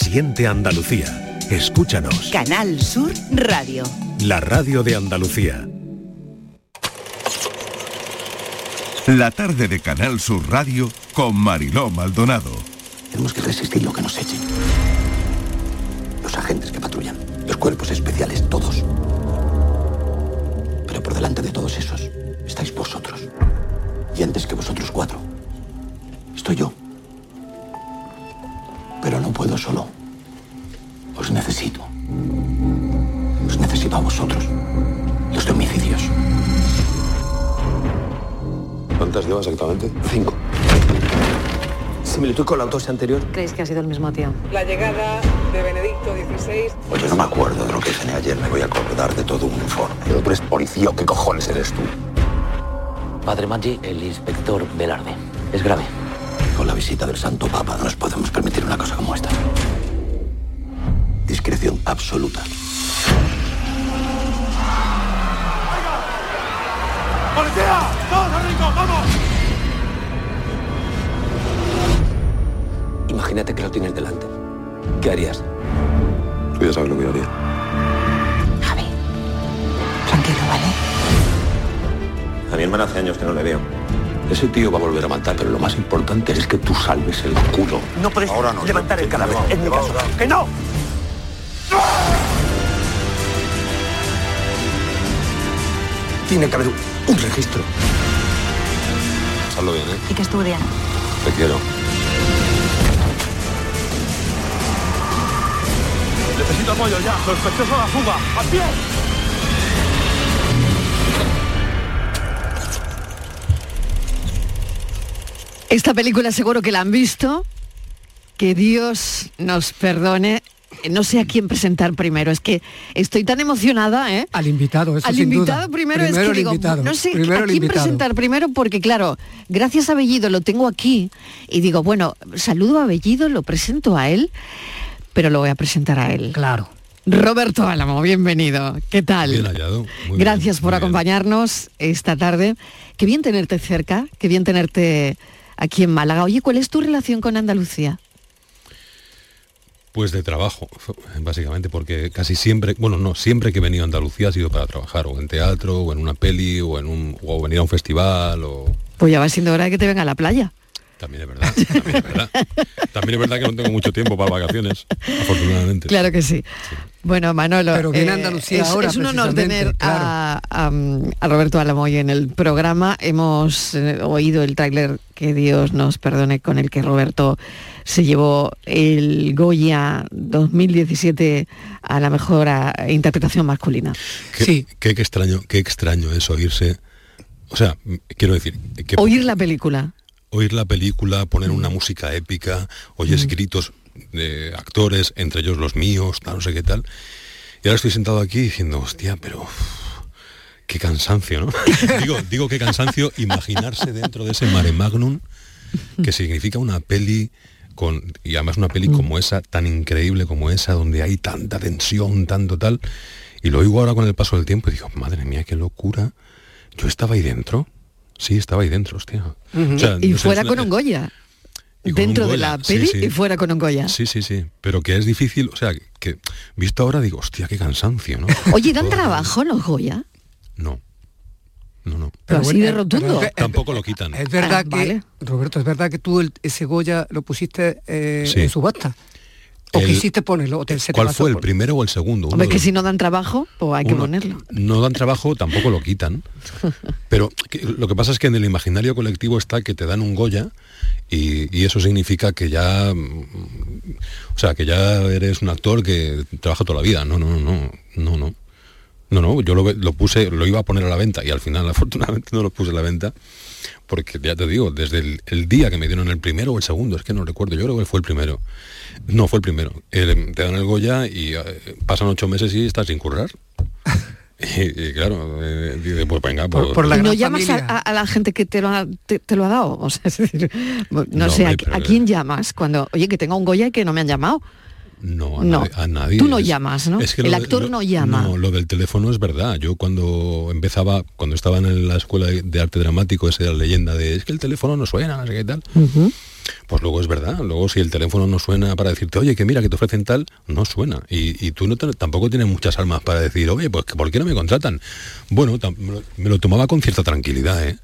Siente Andalucía. Escúchanos. Canal Sur Radio. La radio de Andalucía. La tarde de Canal Sur Radio con Mariló Maldonado. Tenemos que resistir lo que nos echen. Los agentes que patrullan, los cuerpos especiales, todos. Pero por delante de todos esos estáis vosotros. Y antes que vosotros cuatro, estoy yo. Puedo solo. Os necesito. Os necesito a vosotros. Los de homicidios. ¿Cuántas llevas exactamente? Cinco. Similitud con la autopsia anterior. ¿Creéis que ha sido el mismo tío? La llegada de Benedicto XVI. Oye, no me acuerdo de lo que cené ayer. Me voy a acordar de todo un informe. Pero tú eres policía o qué cojones eres tú. Padre Maggi, el inspector Velarde. Es grave. Visita del Santo Papa no nos podemos permitir una cosa como esta. Discreción absoluta. ¡Policía! ¡Todos al rincón! ¡Vamos! Imagínate que lo tienes delante. ¿Qué harías? Tú ya sabes lo que yo haría. Javi, tranquilo, ¿vale? A mi hermana hace años que no le veo. Ese tío va a volver a matar, pero lo más importante es que tú salves el culo. No puedes Ahora no, levantar el cadáver. que Es mi caso. que. ¡Que no! Tiene que haber un registro. Hazlo bien, ¿eh? ¿Y qué estudian? Te quiero. Necesito apoyo ya. Sospechoso a la fuga. ¡A pie! Esta película seguro que la han visto. Que Dios nos perdone. No sé a quién presentar primero. Es que estoy tan emocionada, ¿eh? Al invitado, eso Al sin invitado duda. primero, es que el digo, invitado, no sé primero a quién invitado. presentar primero porque claro, gracias a Bellido lo tengo aquí y digo, bueno, saludo a Bellido, lo presento a él, pero lo voy a presentar a él. Claro. Roberto Álamo, bienvenido. ¿Qué tal? Bien hallado. Muy Gracias bien, por muy bien. acompañarnos esta tarde. Qué bien tenerte cerca, qué bien tenerte aquí en Málaga. Oye, ¿cuál es tu relación con Andalucía? Pues de trabajo, básicamente, porque casi siempre, bueno, no, siempre que he venido a Andalucía ha sido para trabajar, o en teatro, o en una peli, o en un, o venir a un festival, o Pues ya va siendo hora de que te venga a la playa. también es verdad, también es verdad. También es verdad que no tengo mucho tiempo para vacaciones, afortunadamente. Claro que sí. Bueno, Manolo, Pero viene eh, Andalucía es, ahora, es un honor tener a, a, a Roberto Alamoy en el programa. Hemos eh, oído el tráiler, que Dios nos perdone, con el que Roberto se llevó el Goya 2017 a la mejor interpretación masculina. Qué, qué, qué extraño, qué extraño es oírse, o sea, quiero decir, que Oír la película. oír la película, poner una música épica, oyes gritos de actores, entre ellos los míos, tal, no sé qué tal. Y ahora estoy sentado aquí diciendo, hostia, pero qué cansancio, ¿no? digo, digo qué cansancio imaginarse dentro de ese mare magnum que significa una peli con y además una peli como esa, tan increíble como esa, donde hay tanta tensión, tanto tal. Y lo oigo ahora con el paso del tiempo y digo, madre mía, qué locura. Yo estaba ahí dentro. Sí, estaba ahí dentro, hostia. O sea, y no fuera con una- un Goya. Dentro de la peli sí. y fuera con un Goya. Sí, sí, sí. Pero que es difícil, o sea, que visto ahora digo, hostia, qué cansancio, ¿no? Oye, ¿dan trabajo los Goya? No. No, no. Pero así bueno, de rotundo. pero Tampoco lo quitan. Es verdad Ah, que, vale. Roberto, es verdad que tú el- ese Goya lo pusiste eh, Sí. en subasta. O El- quisiste ponerlo, o te, se ¿Cuál fue el por- primero o el segundo? Hombre, que los- si no dan trabajo, pues hay que ponerlo. No dan trabajo, tampoco lo quitan. Pero que- lo que pasa es que en el imaginario colectivo está que te dan un Goya y, eso significa que ya, mm, o sea, que ya eres un actor que trabaja toda la vida. No, no, no, no, no. No, no, yo lo, puse, lo iba a poner a la venta y al final afortunadamente no lo puse a la venta porque ya te digo, desde el, día que me dieron el primero o el segundo, es que no recuerdo, yo creo que fue el primero. No, fue el primero. El- te dan el Goya y eh, pasan ocho meses y estás sin currar. Y, y claro, eh, dice, pues venga, pues, ¿Y no llamas a, a- a la gente que te lo ha, te, te lo ha dado? O sea, es decir, no, No, sé, ¿a, hombre, a quién llamas cuando, oye, que tenga un Goya y que no me han llamado? No, a, No. nadie, a nadie. Tú no Es- llamas, ¿no? es que El de- actor lo- no llama. No, lo del teléfono es verdad. Yo cuando empezaba, cuando estaba en la escuela de- arte dramático, esa era la leyenda de es que el teléfono no suena, no sé qué tal. Pues luego es verdad. Luego si el teléfono no suena para decirte, oye, que mira, que te ofrecen tal, no suena. Y, y tú no te- tampoco tienes muchas almas para decir, oye, pues ¿por qué no me contratan? Bueno, tam- me lo, me lo tomaba con cierta tranquilidad, ¿eh?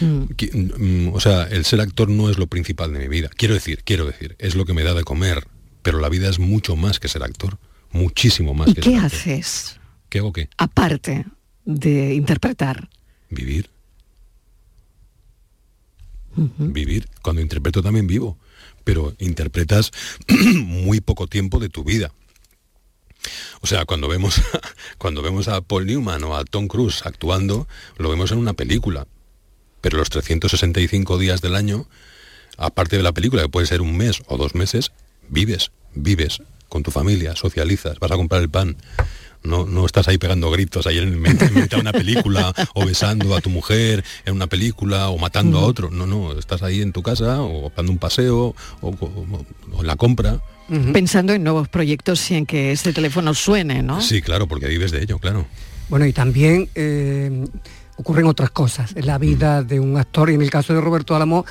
Qui- mm, O sea, el ser actor no es lo principal de mi vida. Quiero decir, quiero decir, es lo que me da de comer, pero la vida es mucho más que ser actor, muchísimo más ¿Y que qué ser actor. haces ¿Qué hago qué? aparte de interpretar? Vivir. Vivir. Cuando interpreto también vivo, pero interpretas muy poco tiempo de tu vida. O sea, cuando vemos, cuando vemos a Paul Newman o a Tom Cruise actuando, lo vemos en una película. Pero los 365 días del año, aparte de la película, que puede ser un mes o dos meses, vives, vives con tu familia, socializas, vas a comprar el pan. No, no estás ahí pegando gritos ahí en, mitad de una película o besando a tu mujer en una película o matando a otro. No, no, estás ahí en tu casa o dando un paseo o, o- o en la compra. Pensando en nuevos proyectos y en que este teléfono suene, ¿no? Sí, claro, porque vives de ello, claro. Bueno, y también eh, ocurren otras cosas en la vida de un actor, y en el caso de Roberto Álamo,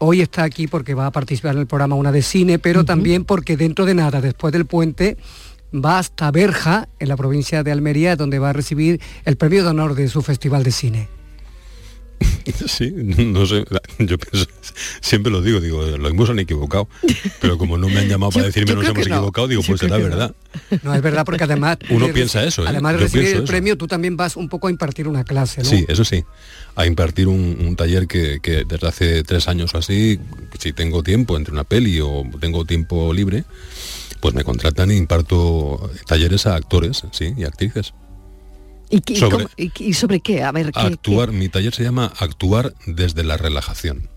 hoy está aquí porque va a participar en el programa Una de Cine, pero también porque dentro de nada, después del puente, va hasta Berja, en la provincia de Almería, donde va a recibir el premio de honor de su festival de cine. Sí, no sé, yo pienso, siempre lo digo, digo, lo han equivocado, pero como no me han llamado para Yo- decirme yo nos hemos no. equivocado, digo, Yo pues será no. verdad. No, es verdad, porque además... Uno de- piensa eso, ¿eh? Además de recibir el eso. premio, tú también vas un poco a impartir una clase, ¿no? Sí, eso sí, a impartir un, un taller que, que desde hace tres años o así, si tengo tiempo entre una peli o tengo tiempo libre, pues me contratan e imparto talleres a actores, sí, y actrices. ¿Y, qué- y Sobre- cómo- y- y sobre qué? A ver, ¿qué- Actuar, mi taller se llama Actuar desde la relajación.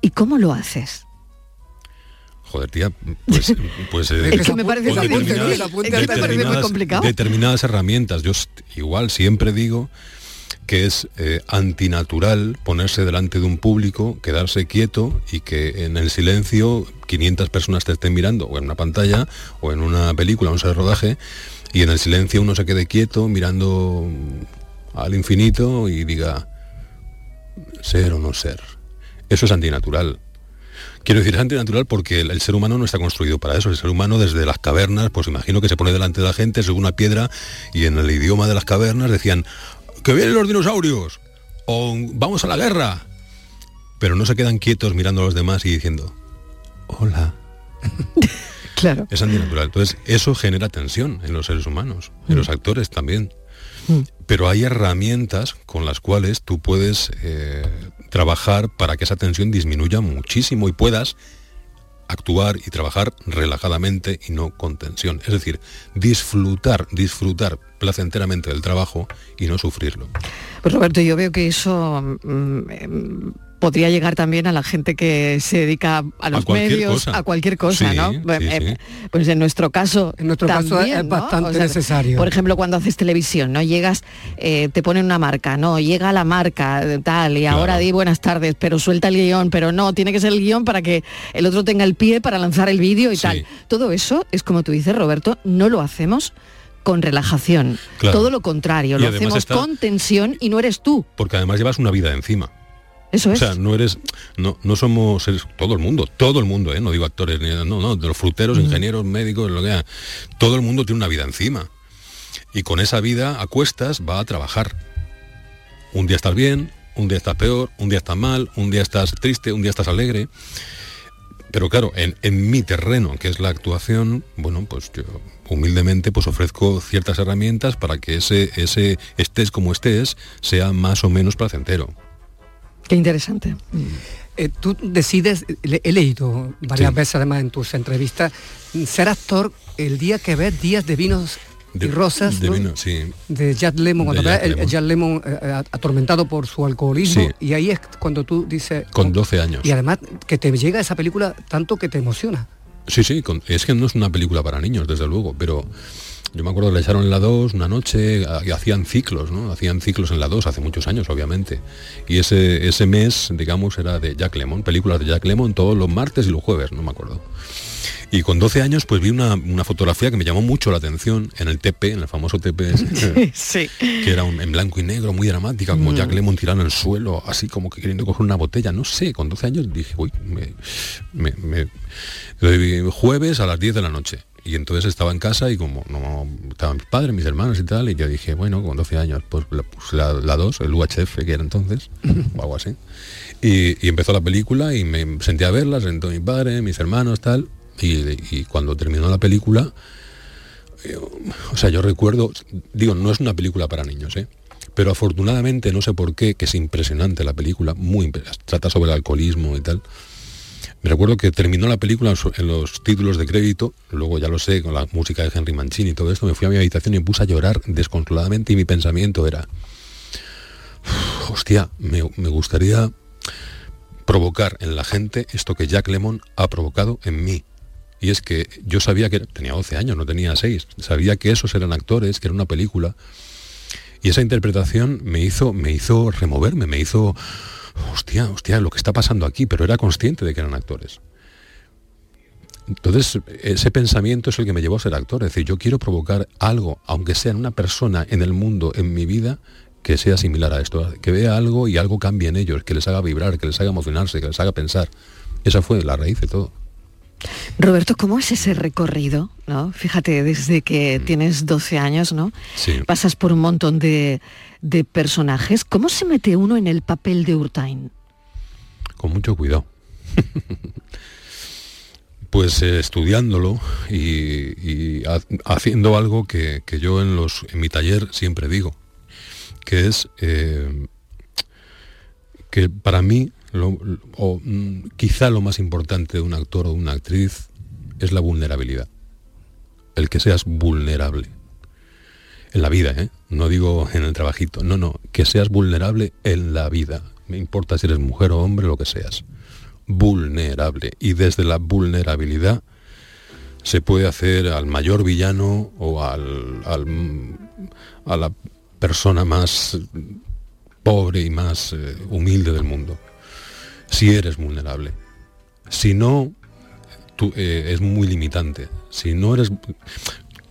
¿y cómo lo haces? Joder, tía, pues... pues eh, Es que me parece determinadas- herramientas. Yo igual siempre digo que es eh, antinatural ponerse delante de un público, quedarse quieto y que en el silencio 500 personas te estén mirando, o en una pantalla, o en una película, un set de rodaje, y en el silencio uno se quede quieto mirando al infinito y diga, ser o no ser. Eso es antinatural. Quiero decir, es antinatural porque el, el ser humano no está construido para eso. El ser humano desde las cavernas, pues imagino que se pone delante de la gente, sube una piedra y en el idioma de las cavernas decían, que vienen los dinosaurios, o vamos a la guerra. Pero no se quedan quietos mirando a los demás y diciendo, hola. Claro. Es antinatural. Entonces, eso genera tensión en los seres humanos, en los actores también. Pero hay herramientas con las cuales tú puedes eh, trabajar para que esa tensión disminuya muchísimo y puedas actuar y trabajar relajadamente y no con tensión. Es decir, disfrutar, disfrutar placenteramente del trabajo y no sufrirlo. Pues Roberto, yo veo que eso mm, em, podría llegar también a la gente que se dedica a los medios, cosa. a cualquier cosa, Sí, ¿no? sí, Eh, sí. Pues en nuestro caso, En nuestro caso también, es ¿no? bastante necesario. Por ejemplo, cuando haces televisión, ¿no? Llegas, eh, te ponen una marca, no, llega la marca, tal, y ahora di buenas tardes, pero suelta el guion, pero no, tiene que ser el guion para que el otro tenga el pie para lanzar el vídeo y Sí. tal. Todo eso es como tú dices, Roberto, no lo hacemos con relajación. Claro. Todo lo contrario, Y lo hacemos está- con tensión y no eres tú. Porque además llevas una vida encima. Eso O es. sea, no eres, no, no somos todo el mundo, todo el mundo, ¿eh? no digo actores, ni- no, no, de los fruteros, ingenieros, médicos, lo que sea. Todo el mundo tiene una vida encima. Y con esa vida a cuestas va a trabajar. Un día estás bien, un día estás peor, un día estás mal, un día estás triste, un día estás alegre. Pero claro, en, en mi terreno, que es la actuación, bueno, pues yo humildemente pues ofrezco ciertas herramientas para que ese, ese estés como estés sea más o menos placentero. Qué interesante. Eh, tú decides, le- he leído varias Sí. veces además en tus entrevistas, ser actor el día que ves Días de Vinos De- y Rosas, de ¿no? vino, sí. de Jack Lemmon, cuando Jack el Jack Lemmon eh, eh, atormentado por su alcoholismo, Sí. y ahí es cuando tú dices... Con 12 años. Y además que te llega esa película tanto que te emociona. Sí, sí, con- es que no es una película para niños, desde luego, pero yo me acuerdo que le echaron en la 2 una noche, y hacían ciclos, ¿no? Hacían ciclos en la 2 hace muchos años, obviamente. Y ese, ese mes, digamos, era de Jack Lemmon, películas de Jack Lemmon todos los martes y los jueves, no me acuerdo. Y con 12 años pues vi una, una fotografía que me llamó mucho la atención en el TP, en el famoso TP, Sí. que era un- en blanco y negro, muy dramática, como Mm. Jack Lemmon tirado en el suelo, así como que queriendo coger una botella, no sé, con 12 años dije, uy, me, me- jueves a las 10 de la noche. Y entonces estaba en casa y como no estaban mis padres, mis hermanos y tal, y yo dije, bueno, con 12 años, pues la, pues la, la 2, el UHF que era entonces, o algo así. Y, y empezó la película y me senté a verla, sentó mi padre, mis hermanos, tal, y, y cuando terminó la película, eh, o sea, yo recuerdo, digo, no es una película para niños, ¿eh? pero afortunadamente, no sé por qué, que es impresionante la película, muy impre- trata sobre el alcoholismo y tal. Me recuerdo que terminó la película en los títulos de crédito, luego ya lo sé, con la música de Henry Mancini y todo esto, me fui a mi habitación y me puse a llorar descontroladamente y mi pensamiento era, "Uf, hostia, me, me gustaría provocar en la gente esto que Jack Lemmon ha provocado en mí. Y es que yo sabía que tenía 12 años, no tenía 6, sabía que esos eran actores, que era una película. Y esa interpretación me hizo, me hizo removerme, me hizo, hostia, hostia, lo que está pasando aquí, pero era consciente de que eran actores. Entonces, ese pensamiento es el que me llevó a ser actor. Es decir, yo quiero provocar algo, aunque sea en una persona en el mundo, en mi vida, que sea similar a esto. Que vea algo y algo cambie en ellos, que les haga vibrar, que les haga emocionarse, que les haga pensar. Esa fue la raíz de todo. Roberto, ¿cómo es ese recorrido? ¿no? Fíjate, desde que tienes 12 años, ¿no? Sí. Pasas por un montón de, de personajes. ¿Cómo se mete uno en el papel de Urtain? con mucho cuidado. pues eh, estudiándolo y, y ha- haciendo algo que, que yo en, los, en mi taller siempre digo, que es eh, que para mí, o, mm, quizá lo más importante de un actor o de una actriz es la vulnerabilidad. El que seas vulnerable. En la vida, ¿eh? No digo en el trabajito. No, no. Que seas vulnerable en la vida. Me importa si eres mujer o hombre, lo que seas. Vulnerable. Y desde la vulnerabilidad se puede hacer al mayor villano o al- a la persona más pobre y más eh, humilde del mundo. Si eres vulnerable. Si no, tú, eh, es muy limitante. Si no eres...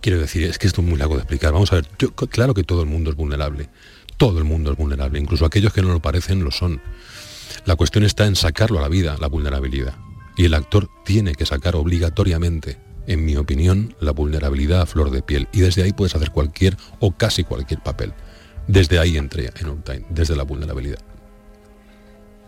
Quiero decir, es que esto es muy largo de explicar. Vamos a ver, yo- claro que todo el mundo es vulnerable. Todo el mundo es vulnerable. Incluso aquellos que no lo parecen lo son. La cuestión está en sacarlo a la vida, la vulnerabilidad. Y el actor tiene que sacar obligatoriamente, en mi opinión, la vulnerabilidad a flor de piel. Y desde ahí puedes hacer cualquier o casi cualquier papel. Desde ahí entré en On Time, desde la vulnerabilidad.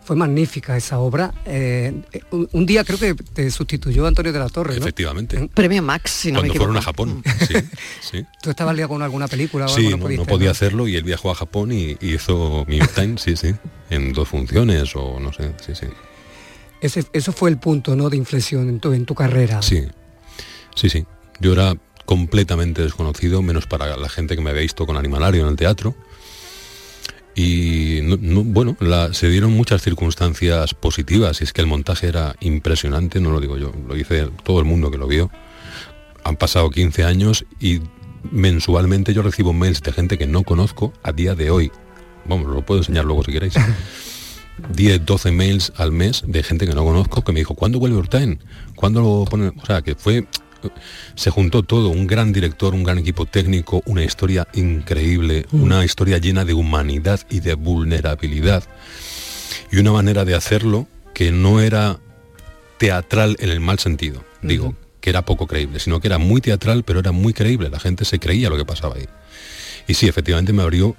Fue magnífica esa obra. Eh, un, un día creo que te sustituyó Antonio de la Torre, ¿no? Efectivamente. Premio Max, si no Cuando me fueron a. Japón. Sí, sí. ¿Tú estabas liado con alguna película o Sí, algo? no, podía hacerlo y él viajó a Japón y, y hizo York Times, sí, sí, en dos funciones o no sé, sí, sí. Ese, eso fue el punto ¿no? de inflexión en tu, en tu carrera. Sí, sí, sí. Yo era completamente desconocido, menos para la gente que me había visto con Animalario en el teatro. Y no- no- bueno, la- se dieron muchas circunstancias positivas y es que el montaje era impresionante, no lo digo yo, lo dice todo el mundo que lo vio. Han pasado 15 años y mensualmente yo recibo mails de gente que no conozco a día de hoy. Vamos, lo puedo enseñar luego si queréis. 10, 12 mails al mes de gente que no conozco que me dijo, ¿cuándo vuelve Urtain? ¿Cuándo lo ponen? O sea, que fue, se juntó todo, un gran director, un gran equipo técnico, una historia increíble, una historia llena de humanidad y de vulnerabilidad. Y una manera de hacerlo que no era teatral en el mal sentido, digo, que era poco creíble, sino que era muy teatral, pero era muy creíble, la gente se creía lo que pasaba ahí. Y sí, efectivamente me abrió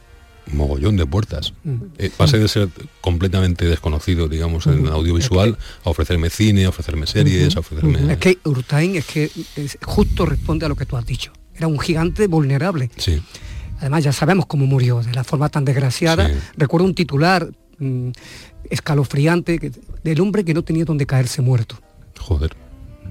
mogollón de puertas. Eh, pasé de ser completamente desconocido, digamos, en el audiovisual, a ofrecerme cine, a ofrecerme series, a ofrecerme... Es que Urtain es que es- justo responde a lo que tú has dicho. Era un gigante vulnerable. Sí. Además ya sabemos cómo murió, de la forma tan desgraciada. Sí. Recuerdo un titular mm, escalofriante que- del hombre que no tenía donde caerse muerto. Joder,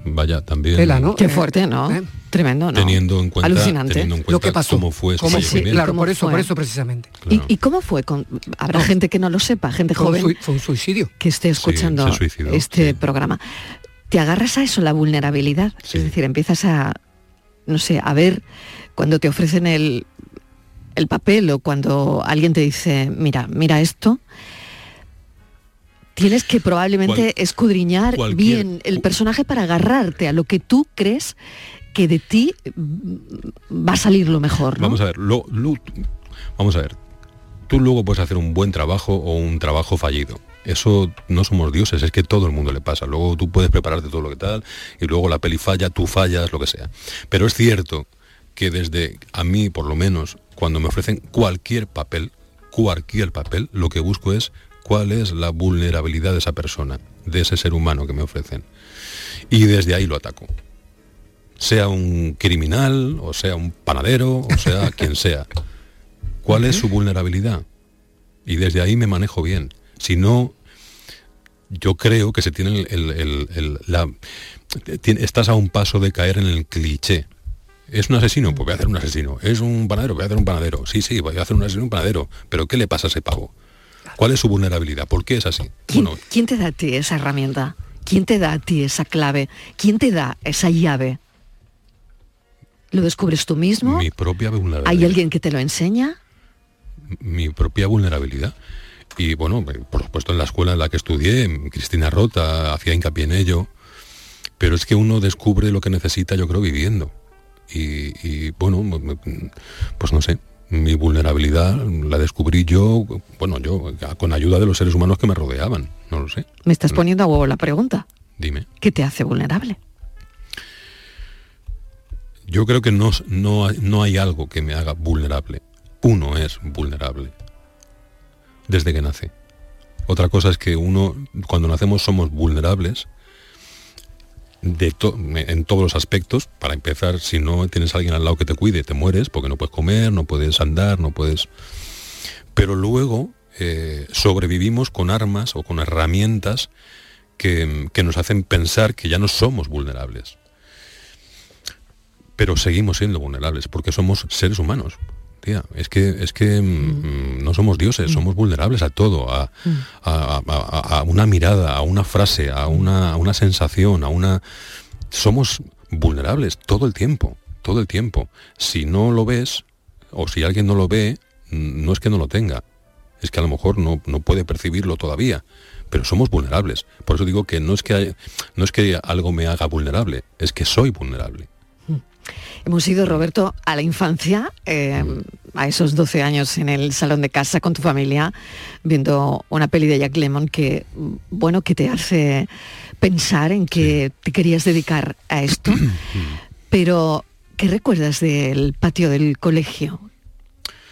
vaya, también... Tela, ¿no? Qué Eh, fuerte, ¿no? ¿eh? Tremendo, ¿no? Teniendo en cuenta, Alucinante. teniendo en Lo cuenta que pasó. cómo fue ¿Cómo- fallecimiento. claro, ¿Cómo por eso, fue? por eso precisamente. ¿Y, y cómo fue? Con, habrá gente que no lo sepa, gente Fue joven fue un suicidio. que esté escuchando suicidó, este sí. programa. Te agarras a eso, la vulnerabilidad. Sí. Es decir, empiezas a, no sé, a ver cuando te ofrecen el, el papel o cuando alguien te dice, mira, mira esto, Tienes que probablemente escudriñar bien el personaje para agarrarte a lo que tú crees que de ti mm, va a salir lo mejor, ¿no? Vamos a ver, lo- lo- vamos a ver. Tú luego puedes hacer un buen trabajo o un trabajo fallido. Eso no somos dioses, es que todo el mundo le pasa. Luego tú puedes prepararte todo lo que tal y luego la peli falla, tú fallas, lo que sea. Pero es cierto que desde a mí, por lo menos, cuando me ofrecen cualquier papel, cualquier papel, lo que busco es cuál es la vulnerabilidad de esa persona, de ese ser humano que me ofrecen. Y desde ahí lo ataco sea un criminal, o sea un panadero, o sea quien sea. ¿Cuál es su vulnerabilidad? Y desde ahí me manejo bien. Si no, yo creo que se tiene el, el- el- el- la, estás a un paso de caer en el cliché. ¿Es un asesino? Pues voy a hacer un asesino. ¿Es un panadero? Voy a hacer un panadero. Sí, sí, voy a hacer un asesino, un panadero. Pero ¿qué le pasa a ese pavo? ¿Cuál es su vulnerabilidad? ¿Por qué es así? ¿Quién, Bueno, quién te da a ti esa herramienta? ¿Quién te da a ti esa clave? ¿Quién te da esa llave? ¿Lo descubres tú mismo? mi propia vulnerabilidad. ¿Hay alguien que te lo enseña? mi propia vulnerabilidad. Y bueno, por supuesto en la escuela en la que estudié, Cristina Rota hacía hincapié en ello, pero es que uno descubre lo que necesita, yo creo, viviendo. Y, y, bueno, pues no sé, mi vulnerabilidad la descubrí yo, bueno, yo con ayuda de los seres humanos que me rodeaban, no lo sé. Me estás poniendo a huevo la pregunta. Dime. ¿Qué te hace vulnerable? Yo creo que no, no, no hay algo que me haga vulnerable. Uno es vulnerable desde que nace. Otra cosa es que uno, cuando nacemos, somos vulnerables en todos los aspectos. Para empezar, si no tienes alguien al lado que te cuide, te mueres porque no puedes comer, no puedes andar, no puedes... Pero luego eh, sobrevivimos con armas o con herramientas que, que nos hacen pensar que ya no somos vulnerables pero seguimos siendo vulnerables porque somos seres humanos. Tía, es que, es que mm, no somos dioses, somos vulnerables a todo, a, a- a- a- a una mirada, a una frase, a una, una sensación, a una... Somos vulnerables todo el tiempo, todo el tiempo. Si no lo ves, o si alguien no lo ve, mm, no es que no lo tenga, es que a lo mejor no, no puede percibirlo todavía, pero somos vulnerables. Por eso digo que no es que, hay- no es que algo me haga vulnerable, es que soy vulnerable. Hemos ido, Roberto, a la infancia, eh, a esos 12 años en el salón de casa con tu familia, viendo una peli de Jack Lemmon que, bueno, que te hace pensar en que te querías dedicar a esto. Pero, ¿qué recuerdas del patio del colegio?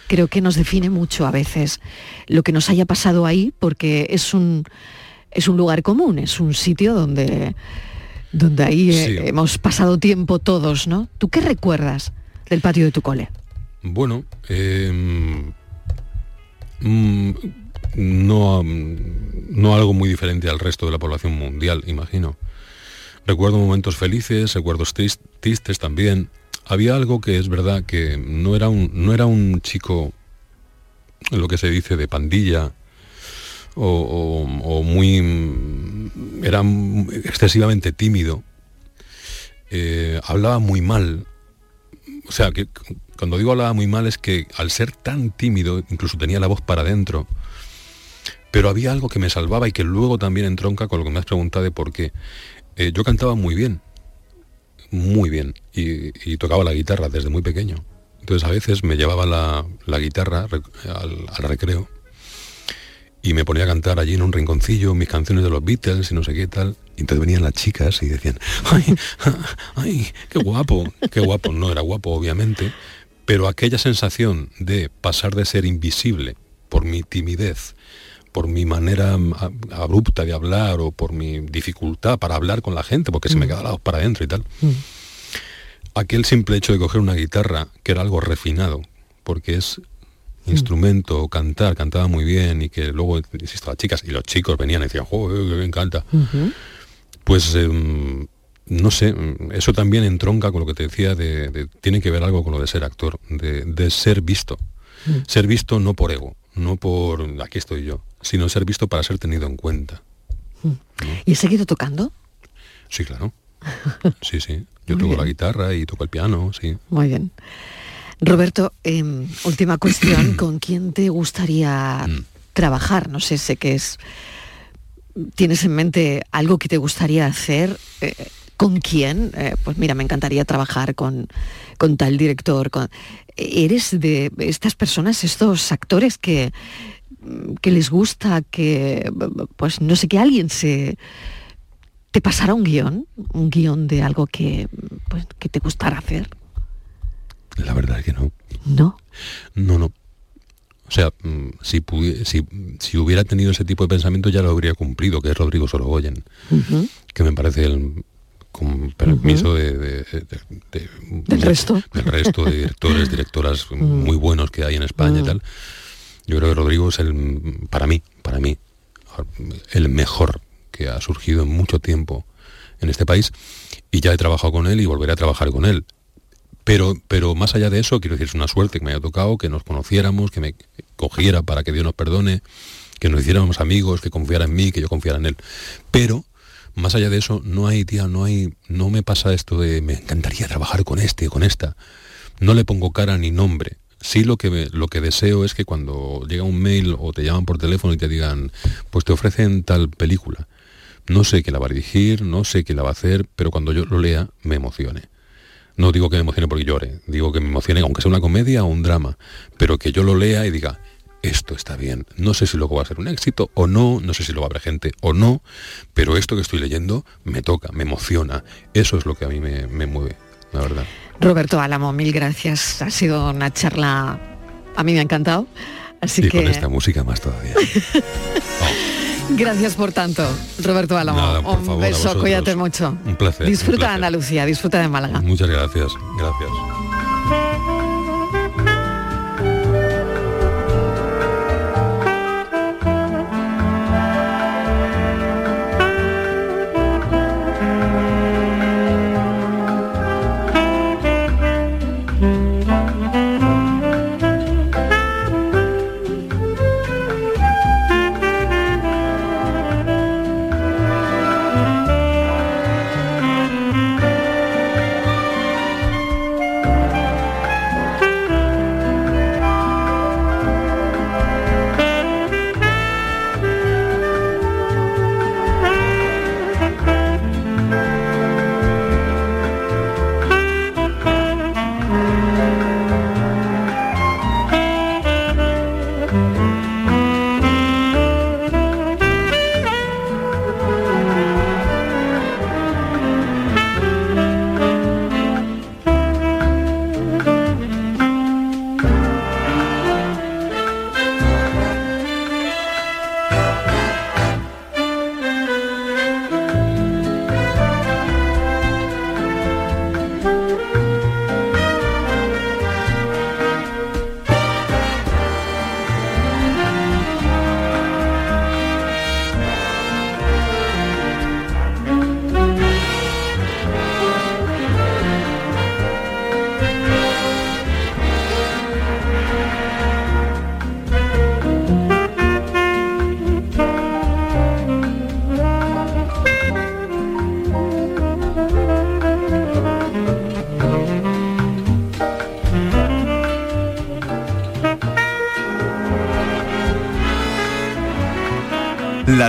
Creo que nos define mucho a veces lo que nos haya pasado ahí, porque es un, es un lugar común, es un sitio donde donde ahí eh, hemos pasado tiempo todos, ¿no? ¿Tú qué recuerdas del patio de tu cole? Bueno, eh, mm, no, no algo muy diferente al resto de la población mundial, imagino. Recuerdo momentos felices, recuerdos tris- tristes también. Había algo que es verdad que no era un, no era un chico, lo que se dice, de pandilla, o, muy... era excesivamente tímido. Eh, hablaba muy mal, o sea, que cuando digo hablaba muy mal es que al ser tan tímido, incluso tenía la voz para adentro, pero había algo que me salvaba y que luego también entronca con lo que me has preguntado de por qué. Eh, yo cantaba muy bien, muy bien, y, tocaba la guitarra desde muy pequeño. Entonces a veces me llevaba la, guitarra al recreo y me ponía a cantar allí en un rinconcillo mis canciones de los Beatles y no sé qué tal. Y entonces venían las chicas y decían, ay, ay, qué guapo, qué guapo. No era guapo, obviamente, pero aquella sensación de pasar de ser invisible por mi timidez, por mi manera mm, abrupta de hablar o por mi dificultad para hablar con la gente, porque se me quedaba la para adentro y tal. Aquel simple hecho de coger una guitarra, que era algo refinado, porque es instrumento, cantar, cantaba muy bien y que luego, insisto, las chicas y los chicos venían y decían, joder, que bien canta. Pues em, no sé, eso también entronca con lo que te decía de, de- tiene que ver algo con lo de ser actor, de, de ser visto. Ser visto no por ego, no por aquí estoy yo, sino ser visto para ser tenido en cuenta. ¿Y has seguido tocando? Sí, claro. Sí, sí. Yo toco la guitarra y toco el piano, sí. Muy bien. Roberto, em, última cuestión, ¿con quién te gustaría Mm. trabajar? No sé, sé que es tienes en mente algo que te gustaría hacer, eh, ¿con quién? Eh, pues mira, me encantaría trabajar con, con tal director. Con... ¿Eres de estas personas, estos actores que, que les gusta que, pues no sé, que alguien se... ¿Te pasara un guion? ¿Un guion de algo que, pues, que te gustara hacer? La verdad es que no. ¿No? No, no. O sea, mm, si, si, si, hubiera tenido ese tipo de pensamiento ya lo habría cumplido, que es Rodrigo Sorogoyen, que me parece el, con permiso de, del resto del resto de directores directoras muy buenos que hay en España y tal. Yo creo que Rodrigo es el para mí para mí el mejor que ha surgido en mucho tiempo en este país y ya he trabajado con él y volveré a trabajar con él pero, pero más allá de eso, quiero decir, es una suerte que me haya tocado, que nos conociéramos, que me cogiera para que Dios nos perdone, que nos hiciéramos amigos, que confiara en mí, que yo confiara en él. Pero, más allá de eso, no hay, tía, no hay, no me pasa esto de me encantaría trabajar con este con esta. No le pongo cara ni nombre. Sí lo que, lo que deseo es que cuando llega un mail o te llaman por teléfono y te digan, pues te ofrecen tal película. No sé quién la va a dirigir, no sé quién la va a hacer, pero cuando yo lo lea me emocione. No digo que me emocione porque llore, digo que me emocione, aunque sea una comedia o un drama, pero que yo lo lea y diga, esto está bien. No sé si luego va a ser un éxito o no, no sé si lo va a haber gente o no, pero esto que estoy leyendo me toca, me emociona. Eso es lo que a mí me, mueve, la verdad. Roberto Álamo, mil gracias. Ha sido una charla, a mí me ha encantado. Así y que... con esta música más todavía. Gracias por tanto, Roberto Álamo. un beso, cuídate mucho. Un placer. Disfruta de Andalucía, disfruta de Málaga. Muchas gracias, gracias.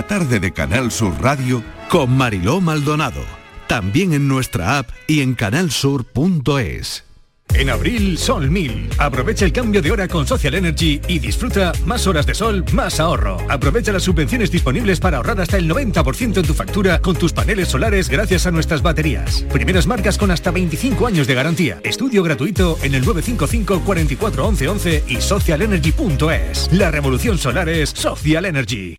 Tarde de Canal Sur Radio con Mariló Maldonado. También en nuestra app y en canalsur.es. En abril, Sol 1000. Aprovecha el cambio de hora con Social Energy y disfruta más horas de sol, más ahorro. Aprovecha las subvenciones disponibles para ahorrar hasta el 90% en tu factura con tus paneles solares gracias a nuestras baterías. Primeras marcas con hasta 25 años de garantía. Estudio gratuito en el 955 44 11 y socialenergy.es. La revolución solar es Social Energy.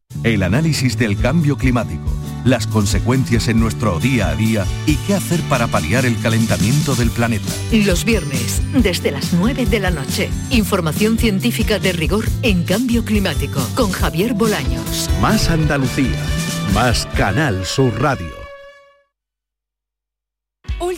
El análisis del cambio climático, las consecuencias en nuestro día a día y qué hacer para paliar el calentamiento del planeta. Los viernes, desde las 9 de la noche, información científica de rigor en cambio climático con Javier Bolaños. Más Andalucía más Canal Sur Radio.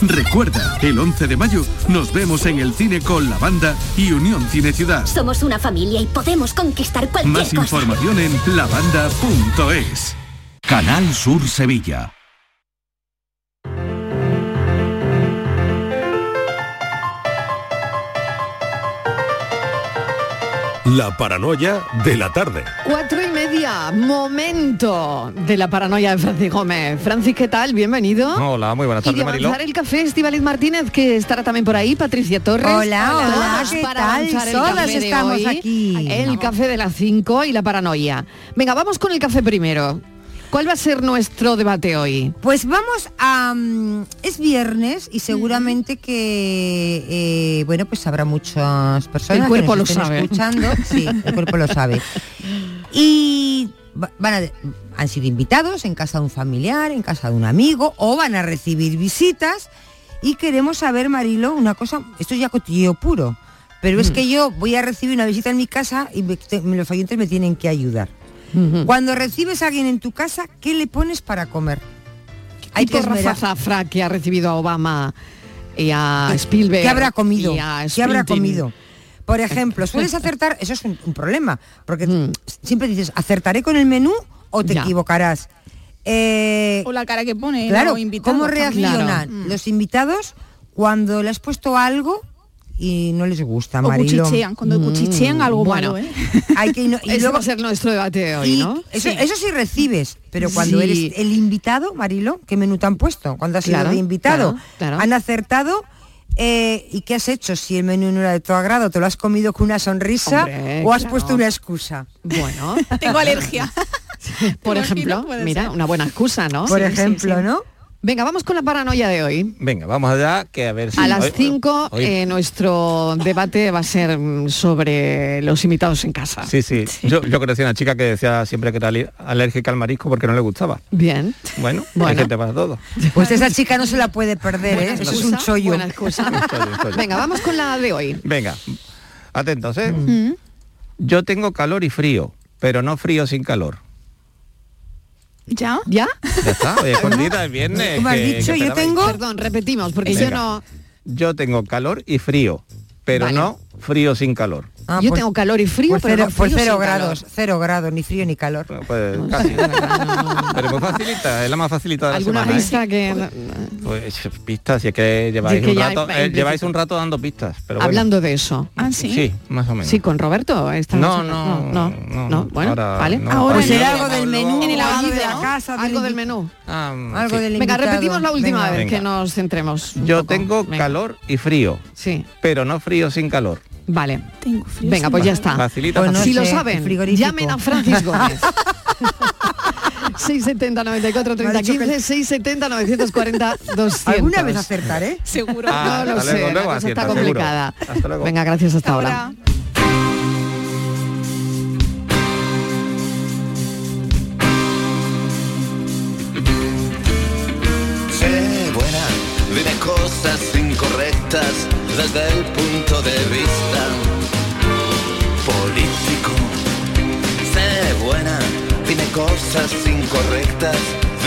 Recuerda, el 11 de mayo nos vemos en el cine con la banda y Unión Cine Ciudad. Somos una familia y podemos conquistar cualquier Más cosa. información en lavanda.es. Canal Sur Sevilla. La paranoia de la tarde. Cuatro y media, momento de la paranoia de Francis Gómez. Francis, ¿qué tal? Bienvenido. Hola, muy buenas tardes, Mariló. avanzar el café, Estivaliz Martínez, que estará también por ahí, Patricia Torres. Hola, hola, ¿qué para tal? el Todas café de estamos hoy, aquí. El café de las 5 y la paranoia. Venga, vamos con el café primero. ¿Cuál va a ser nuestro debate hoy? Pues vamos a... mm, es viernes y seguramente que, eh, bueno, pues habrá muchas personas El cuerpo que lo nos estén sabe. escuchando. Sí, el cuerpo lo sabe. Y va- van a, han sido invitados en casa de un familiar, en casa de un amigo, o van a recibir visitas. Y queremos saber, Marilo, una cosa, esto es ya cotilleo puro, pero es Mm. que yo voy a recibir una visita en mi casa y me- te- los oyentes me tienen que ayudar. Cuando recibes a alguien en tu casa, ¿qué le pones para comer? Hay que Rafa Zafra, que ha recibido a Obama y a Spielberg. ¿Qué habrá comido? ¿Qué habrá comido? Por ejemplo, sueles acertar, eso es un, un problema, porque Mm. siempre dices, ¿acertaré con el menú o te Ya. equivocarás? Eh, O la cara que pone claro, ¿cómo reaccionan Claro. los invitados cuando le has puesto algo y no les gusta, O Marilo? cuchichean, cuando cuchichean algo bueno. malo, ¿eh? Hay que, y no- y Ese luego- va a ser nuestro debate de hoy, y ¿no? Eso, eso sí recibes, pero cuando Sí. eres el invitado, Marilo, ¿qué menú te han puesto? Cuando has Claro, sido de invitado, claro, claro. han acertado. eh, ¿Y qué has hecho? Si el menú no era de tu agrado, ¿te lo has comido con una sonrisa Hombre, o has claro. puesto una excusa? Bueno, Tengo alergia. por ejemplo, mira, ser. una buena excusa, ¿no? Por Sí, sí, ejemplo, sí. ¿no? Venga, vamos con la paranoia de hoy. Venga, vamos allá, que a ver si... A las hoy- 5 hoy- nuestro debate va a ser mm, sobre los invitados en casa. Sí, sí. Yo, yo conocí a una chica que decía siempre que era alérgica al marisco porque no le gustaba. Bien. Bueno, Bueno. hay gente para todo. Pues esa chica no se la puede perder, ¿eh? Eso es un chollo. buena excusa. Venga, vamos con la de hoy. Venga, atentos, ¿eh? Mm. Yo tengo calor y frío, pero no frío sin calor. ¿Ya? ¿Ya? Ya está, oye, cortita el viernes. ¿Cómo has que- dicho? que Yo esperabais. tengo... Perdón, repetimos, porque yo Venga. no... Yo tengo calor y frío, pero Vale. no frío sin calor. Ah, yo pues- tengo calor y frío, Pues pero cero, no pues cero calor. grados, cero grados, ni frío ni calor. Bueno, pues casi. Pero muy facilita, es la más facilita de la ¿Alguna semana. ¿eh? pista que... Pues pistas, si es que lleváis, Si es que un, rato, eh, lleváis un rato dando pistas. Pero bueno. Hablando de eso. Ah, sí. Sí, más o menos. Sí, con Roberto. esta No, no, no, no, no, bueno, ahora vale. no. Ahora Pues algo del menú, En el de la casa, Algo del menú. Algo del Venga, repetimos la última vez que nos centremos. Yo tengo calor y frío, Sí, pero no frío sin calor. Vale. Tengo frío. Venga, pues ya está. Facilita, Pues no si lo saben, llamen a Francis Gómez. 670 94 30 Me ha dicho que- 15 670 940 200 ¿Alguna vez acertaré? Seguro. Ah, no lo sé, luego, la cosa acierta, está complicada. Hasta luego. Venga, gracias hasta, ahora. Ahora.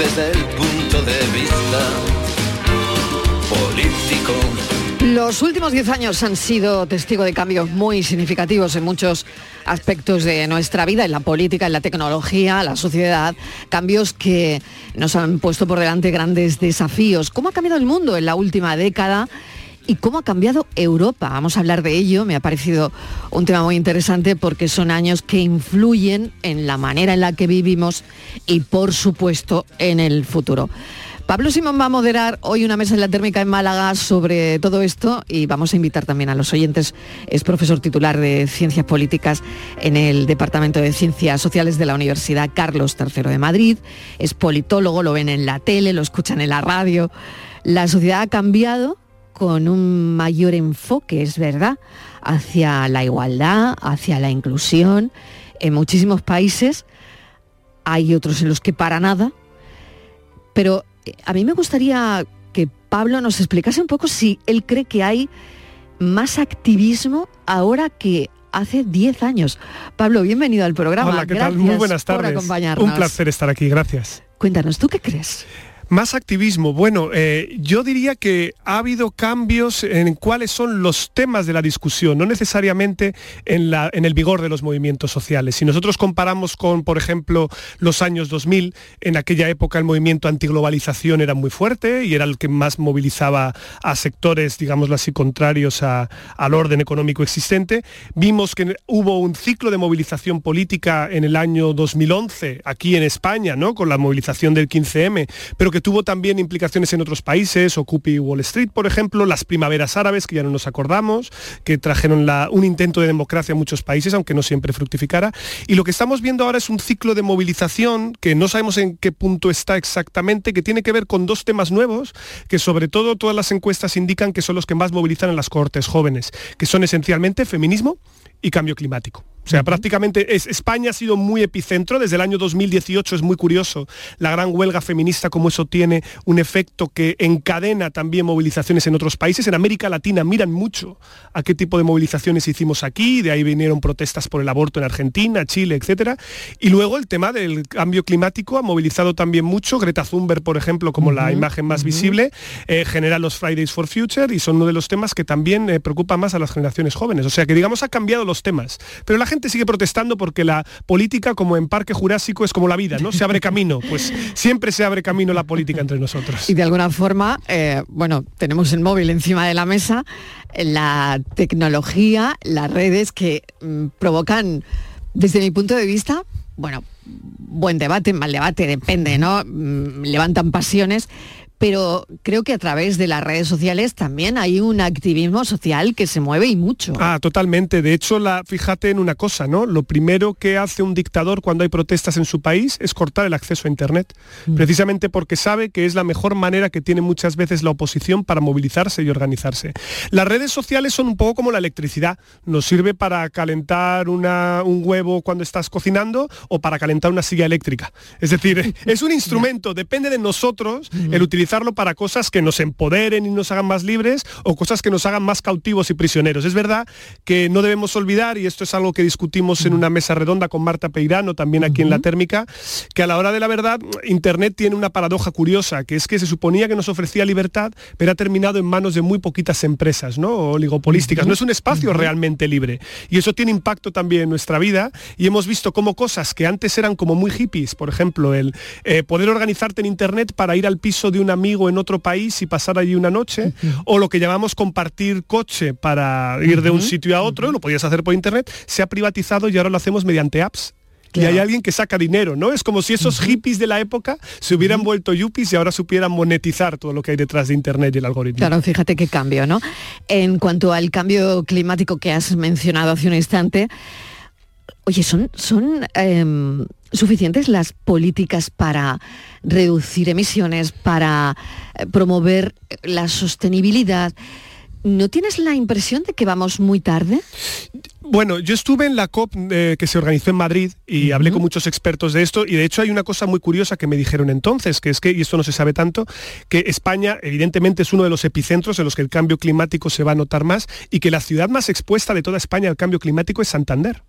Desde el punto de vista político. Los últimos 10 años han sido testigo de cambios muy significativos en muchos aspectos de nuestra vida, en la política, en la tecnología, la sociedad, cambios que nos han puesto por delante grandes desafíos. ¿Cómo ha cambiado el mundo en la última década? ¿Y cómo ha cambiado Europa? Vamos a hablar de ello. Me ha parecido un tema muy interesante porque son años que influyen en la manera en la que vivimos y, por supuesto, en el futuro. Pablo Simón va a moderar hoy una mesa en la térmica en Málaga sobre todo esto y vamos a invitar también a los oyentes. Es profesor titular de Ciencias Políticas en el Departamento de Ciencias Sociales de la Universidad Carlos III de Madrid. Es politólogo, lo ven en la tele, lo escuchan en la radio. La sociedad ha cambiado con un mayor enfoque, es verdad, hacia la igualdad, hacia la inclusión. En muchísimos países hay otros en los que para nada, pero a mí me gustaría que Pablo nos explicase un poco si él cree que hay más activismo ahora que hace 10 años. Pablo, bienvenido al programa. Hola, ¿qué Gracias tal? Muy buenas por tardes. acompañarnos. Un placer estar aquí, gracias. Cuéntanos, ¿tú qué crees? Más activismo. Bueno, eh, yo diría que ha habido cambios en cuáles son los temas de la discusión, no necesariamente en, la, en el vigor de los movimientos sociales. Si nosotros comparamos con, por ejemplo, los años 2000, en aquella época el movimiento antiglobalización era muy fuerte y era el que más movilizaba a sectores, digámoslo así, contrarios a- al orden económico existente. Vimos que hubo un ciclo de movilización política en el año 2011, aquí en España, ¿no? con la movilización del 15M, pero que tuvo también implicaciones en otros países, Occupy Wall Street, por ejemplo, las primaveras árabes, que ya no nos acordamos, que trajeron un intento de democracia en muchos países, aunque no siempre fructificara. Y lo que estamos viendo ahora es un ciclo de movilización que no sabemos en qué punto está exactamente, que tiene que ver con dos temas nuevos, que sobre todo todas las encuestas indican que son los que más movilizan en las cohortes jóvenes, que son esencialmente feminismo y cambio climático. O sea, prácticamente es- España ha sido muy epicentro, desde el año 2018 es muy curioso la gran huelga feminista, como eso tiene un efecto que encadena también movilizaciones en otros países. En América Latina miran mucho a qué tipo de movilizaciones hicimos aquí, de ahí vinieron protestas por el aborto en Argentina, Chile, etcétera. Y luego el tema del cambio climático ha movilizado también mucho, Greta Thunberg, por ejemplo, como la imagen más visible, eh, genera los Fridays for Future y son uno de los temas que también eh, preocupa más a las generaciones jóvenes. O sea que digamos ha cambiado los temas, pero la gente sigue protestando porque la política, como en Parque Jurásico, es como la vida, ¿no? Se abre camino, pues siempre se abre camino la política entre nosotros. Y de alguna forma, eh, bueno, tenemos el móvil encima de la mesa, eh, la tecnología, las redes que mm, provocan, desde mi punto de vista, bueno, buen debate, mal debate, depende, ¿no? Mm, Levantan pasiones, pero creo que a través de las redes sociales también hay un activismo social que se mueve y mucho. Ah, totalmente. De hecho, la, fíjate en una cosa, ¿no? Lo primero que hace un dictador cuando hay protestas en su país es cortar el acceso a Internet, precisamente porque sabe que es la mejor manera que tiene muchas veces la oposición para movilizarse y organizarse. Las redes sociales son un poco como la electricidad. Nos sirve para calentar una- un huevo cuando estás cocinando o para calentar una silla eléctrica. Es decir, es un instrumento, depende de nosotros el utilizarlo para cosas que nos empoderen y nos hagan más libres o cosas que nos hagan más cautivos y prisioneros. Es verdad que no debemos olvidar, y esto es algo que discutimos en una mesa redonda con Marta Peirano, también aquí en La Térmica, que a la hora de la verdad, Internet tiene una paradoja curiosa, que es que se suponía que nos ofrecía libertad, pero ha terminado en manos de muy poquitas empresas, ¿no? Oligopolísticas. No es un espacio realmente libre. Y eso tiene impacto también en nuestra vida. Y hemos visto cómo cosas que antes eran como muy hippies, por ejemplo, el eh, poder organizarte en Internet para ir al piso de un amigo en otro país y pasar allí una noche, o lo que llamamos compartir coche para ir de un sitio a otro, lo podías hacer por Internet, se ha privatizado y ahora lo hacemos mediante apps. Y hay alguien que saca dinero, ¿no? Es como si esos hippies de la época se hubieran vuelto yuppies y ahora supieran monetizar todo lo que hay detrás de Internet y el algoritmo. Claro, fíjate qué cambio, ¿no? En cuanto al cambio climático que has mencionado hace un instante, oye, ¿son, son em, suficientes las políticas para reducir emisiones, para eh, promover la sostenibilidad? ¿No tienes la impresión de que vamos muy tarde? Bueno, yo estuve en la COP eh, que se organizó en Madrid y hablé con muchos expertos de esto y de hecho hay una cosa muy curiosa que me dijeron entonces, que es que, y esto no se sabe tanto, que España evidentemente es uno de los epicentros en los que el cambio climático se va a notar más y que la ciudad más expuesta de toda España al cambio climático es Santander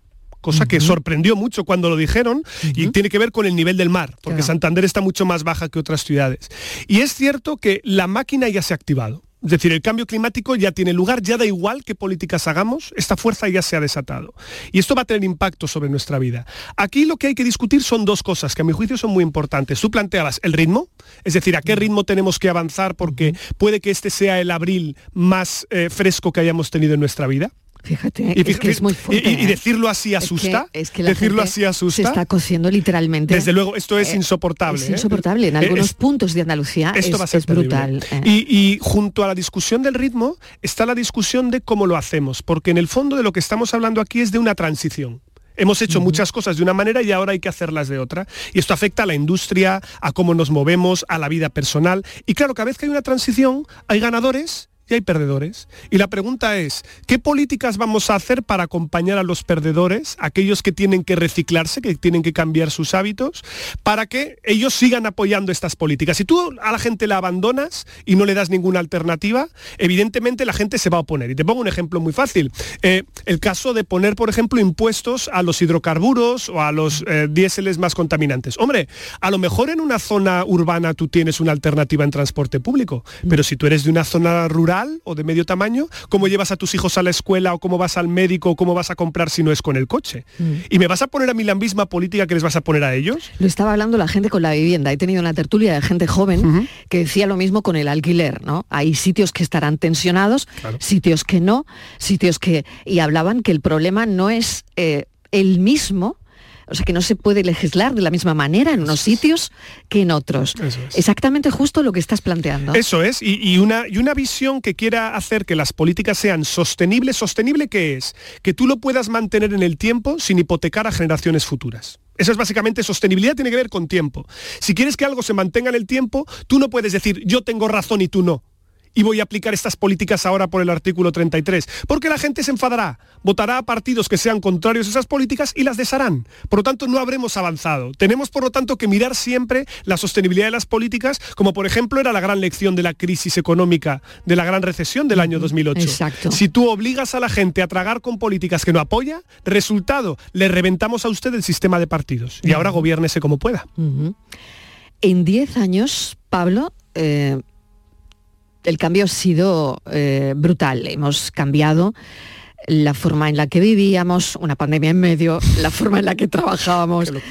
cosa que sorprendió mucho cuando lo dijeron y tiene que ver con el nivel del mar, porque Santander está mucho más baja que otras ciudades. Y es cierto que la máquina ya se ha activado. Es decir, el cambio climático ya tiene lugar, ya da igual qué políticas hagamos, esta fuerza ya se ha desatado. Y esto va a tener impacto sobre nuestra vida. Aquí lo que hay que discutir son dos cosas que a mi juicio son muy importantes. Tú planteabas el ritmo, es decir, a qué ritmo tenemos que avanzar porque puede que este sea el abril más eh, fresco que hayamos tenido en nuestra vida. Fíjate, Y, es fíjate- que es muy fuerte. y- y ¿eh? decirlo así Es que- asusta. Es que, la decirlo gente así asusta. Se está cociendo literalmente. Desde luego, esto es Eh, insoportable. Es ¿eh? insoportable. En algunos es- puntos de Andalucía esto es, va a ser es brutal. eh. Y, y junto a la discusión del ritmo está la discusión de cómo lo hacemos, porque en el fondo de lo que estamos hablando aquí es de una transición. Hemos hecho muchas cosas de una manera y ahora hay que hacerlas de otra. Y esto afecta a la industria, a cómo nos movemos, a la vida personal. Y claro, cada vez que hay una transición, hay ganadores y hay perdedores. Y la pregunta es, ¿qué políticas vamos a hacer para acompañar a los perdedores, aquellos que tienen que reciclarse, que tienen que cambiar sus hábitos, para que ellos sigan apoyando estas políticas? Si tú a la gente la abandonas y no le das ninguna alternativa, evidentemente la gente se va a oponer. Y te pongo un ejemplo muy fácil. Eh, el caso de poner, por ejemplo, impuestos a los hidrocarburos o a los eh, diéseles más contaminantes. Hombre, a lo mejor en una zona urbana tú tienes una alternativa en transporte público, pero si tú eres de una zona rural o de medio tamaño, ¿cómo llevas a tus hijos a la escuela o cómo vas al médico o cómo vas a comprar si no es con el coche? ¿Y me vas a poner a mí la misma política que les vas a poner a ellos? Lo estaba hablando la gente con la vivienda. He tenido una tertulia de gente joven que decía lo mismo con el alquiler, ¿no? Hay sitios que estarán tensionados, sitios que no, sitios que... Y hablaban que el problema no es eh, el mismo, o sea, que no se puede legislar de la misma manera en unos sitios que en otros. Exactamente justo lo que estás planteando. Eso es, y, y una, y una visión que quiera hacer que las políticas sean sostenibles. ¿Sostenible qué es? Que tú lo puedas mantener en el tiempo sin hipotecar a generaciones futuras. Eso es básicamente sostenibilidad, tiene que ver con tiempo. Si quieres que algo se mantenga en el tiempo, tú no puedes decir yo tengo razón y tú no. Y voy a aplicar estas políticas ahora por el artículo 33. Porque la gente se enfadará, votará a partidos que sean contrarios a esas políticas y las desharán. Por lo tanto, no habremos avanzado. Tenemos, por lo tanto, que mirar siempre la sostenibilidad de las políticas, como por ejemplo era la gran lección de la crisis económica, de la gran recesión del año 2008. Exacto. Si tú obligas a la gente a tragar con políticas que no apoya, resultado, le reventamos a usted el sistema de partidos. Y ahora gobiérnese como pueda. En 10 años, Pablo, eh, el cambio ha sido eh, brutal. Hemos cambiado la forma en la que vivíamos, una pandemia en medio, la forma en la que trabajábamos.